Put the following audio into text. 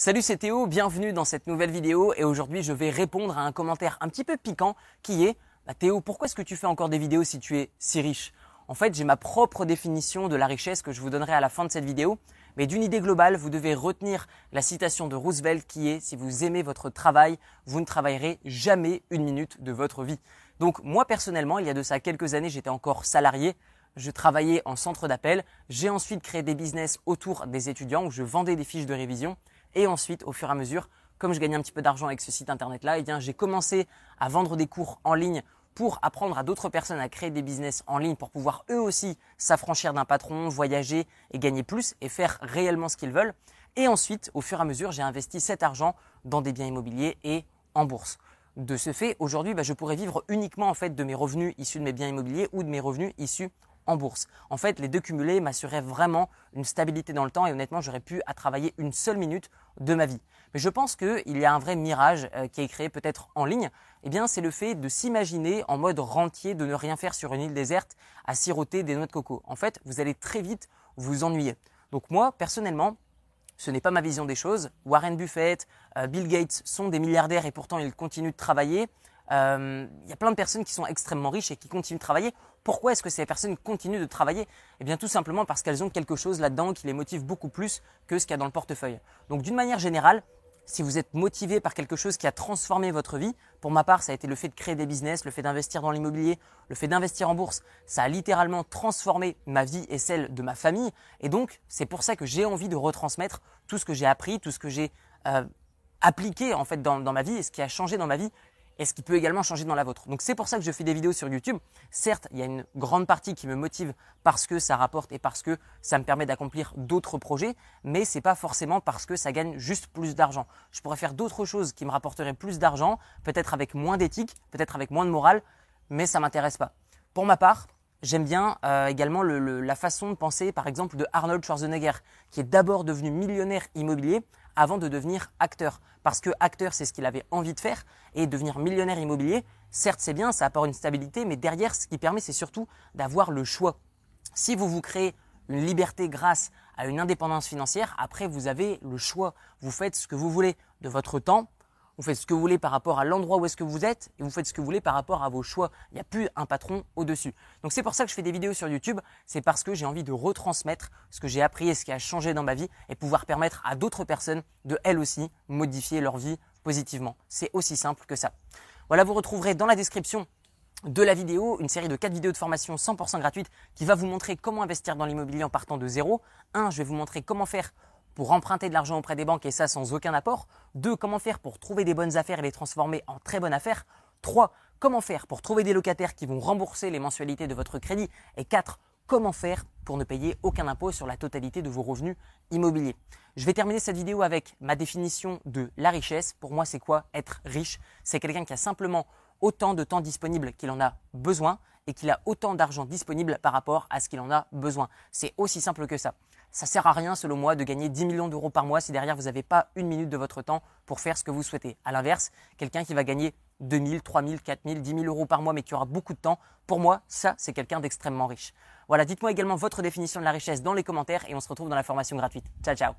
Salut c'est Théo, bienvenue dans cette nouvelle vidéo et aujourd'hui je vais répondre à un commentaire un petit peu piquant qui est bah, Théo, pourquoi est-ce que tu fais encore des vidéos si tu es si riche? En fait, j'ai ma propre définition de la richesse que je vous donnerai à la fin de cette vidéo, mais d'une idée globale, vous devez retenir la citation de Roosevelt qui est si vous aimez votre travail, vous ne travaillerez jamais une minute de votre vie. Donc moi personnellement, il y a de ça quelques années, j'étais encore salarié, je travaillais en centre d'appel, j'ai ensuite créé des business autour des étudiants où je vendais des fiches de révision et ensuite, au fur et à mesure, comme je gagnais un petit peu d'argent avec ce site internet-là, eh j'ai commencé à vendre des cours en ligne pour apprendre à d'autres personnes à créer des business en ligne pour pouvoir eux aussi s'affranchir d'un patron, voyager et gagner plus et faire réellement ce qu'ils veulent. Et ensuite, au fur et à mesure, j'ai investi cet argent dans des biens immobiliers et en bourse. De ce fait, aujourd'hui, bah, je pourrais vivre uniquement en fait de mes revenus issus de mes biens immobiliers ou de mes revenus issus en bourse. En fait, les deux cumulés m'assuraient vraiment une stabilité dans le temps et honnêtement, j'aurais pu à travailler une seule minute de ma vie. Mais je pense qu'il y a un vrai mirage euh, qui est créé peut-être en ligne. Eh bien, c'est le fait de s'imaginer en mode rentier, de ne rien faire sur une île déserte à siroter des noix de coco. En fait, vous allez très vite vous ennuyer. Donc moi, personnellement, ce n'est pas ma vision des choses. Warren Buffett, euh, Bill Gates sont des milliardaires et pourtant ils continuent de travailler. Euh, il y a plein de personnes qui sont extrêmement riches et qui continuent de travailler. Pourquoi est-ce que ces personnes continuent de travailler? Eh bien tout simplement parce qu'elles ont quelque chose là-dedans qui les motive beaucoup plus que ce qu'il y a dans le portefeuille. Donc d'une manière générale, si vous êtes motivé par quelque chose qui a transformé votre vie, pour ma part, ça a été le fait de créer des business, le fait d'investir dans l'immobilier, le fait d'investir en bourse, ça a littéralement transformé ma vie et celle de ma famille. Et donc, c'est pour ça que j'ai envie de retransmettre tout ce que j'ai appris, tout ce que j'ai euh, appliqué en fait dans, dans ma vie et ce qui a changé dans ma vie et ce qui peut également changer dans la vôtre. Donc c'est pour ça que je fais des vidéos sur YouTube. Certes, il y a une grande partie qui me motive parce que ça rapporte et parce que ça me permet d'accomplir d'autres projets, mais c'est pas forcément parce que ça gagne juste plus d'argent. Je pourrais faire d'autres choses qui me rapporteraient plus d'argent, peut-être avec moins d'éthique, peut-être avec moins de morale, mais ça m'intéresse pas. Pour ma part, J'aime bien euh, également la façon de penser, par exemple, de Arnold Schwarzenegger, qui est d'abord devenu millionnaire immobilier avant de devenir acteur. Parce que acteur, c'est ce qu'il avait envie de faire, et devenir millionnaire immobilier, certes c'est bien, ça apporte une stabilité, mais derrière, ce qui permet, c'est surtout d'avoir le choix. Si vous vous créez une liberté grâce à une indépendance financière, après vous avez le choix. Vous faites ce que vous voulez de votre temps, vous faites ce que vous voulez par rapport à l'endroit où est-ce que vous êtes et vous faites ce que vous voulez par rapport à vos choix. Il n'y a plus un patron au-dessus. Donc c'est pour ça que je fais des vidéos sur YouTube, c'est parce que j'ai envie de retransmettre ce que j'ai appris et ce qui a changé dans ma vie et pouvoir permettre à d'autres personnes de elles aussi modifier leur vie positivement. C'est aussi simple que ça. Voilà, vous retrouverez dans la description de la vidéo, une série de 4 vidéos de formation 100% gratuites qui va vous montrer comment investir dans l'immobilier en partant de zéro. Un, je vais vous montrer comment faire pour emprunter de l'argent auprès des banques et ça sans aucun apport. Deux, comment faire pour trouver des bonnes affaires et les transformer en très bonnes affaires? Trois, comment faire pour trouver des locataires qui vont rembourser les mensualités de votre crédit? Et quatre, comment faire pour ne payer aucun impôt sur la totalité de vos revenus immobiliers? Je vais terminer cette vidéo avec ma définition de la richesse. Pour moi, c'est quoi être riche? C'est quelqu'un qui a simplement autant de temps disponible qu'il en a besoin et qu'il a autant d'argent disponible par rapport à ce qu'il en a besoin. C'est aussi simple que ça. Ça sert à rien, selon moi, de gagner 10 millions d'euros par mois si derrière vous n'avez pas une minute de votre temps pour faire ce que vous souhaitez. À l'inverse, quelqu'un qui va gagner 2000, 3000, 4000, 10 000 euros par mois mais qui aura beaucoup de temps, pour moi, ça, c'est quelqu'un d'extrêmement riche. Voilà, dites-moi également votre définition de la richesse dans les commentaires et on se retrouve dans la formation gratuite. Ciao, ciao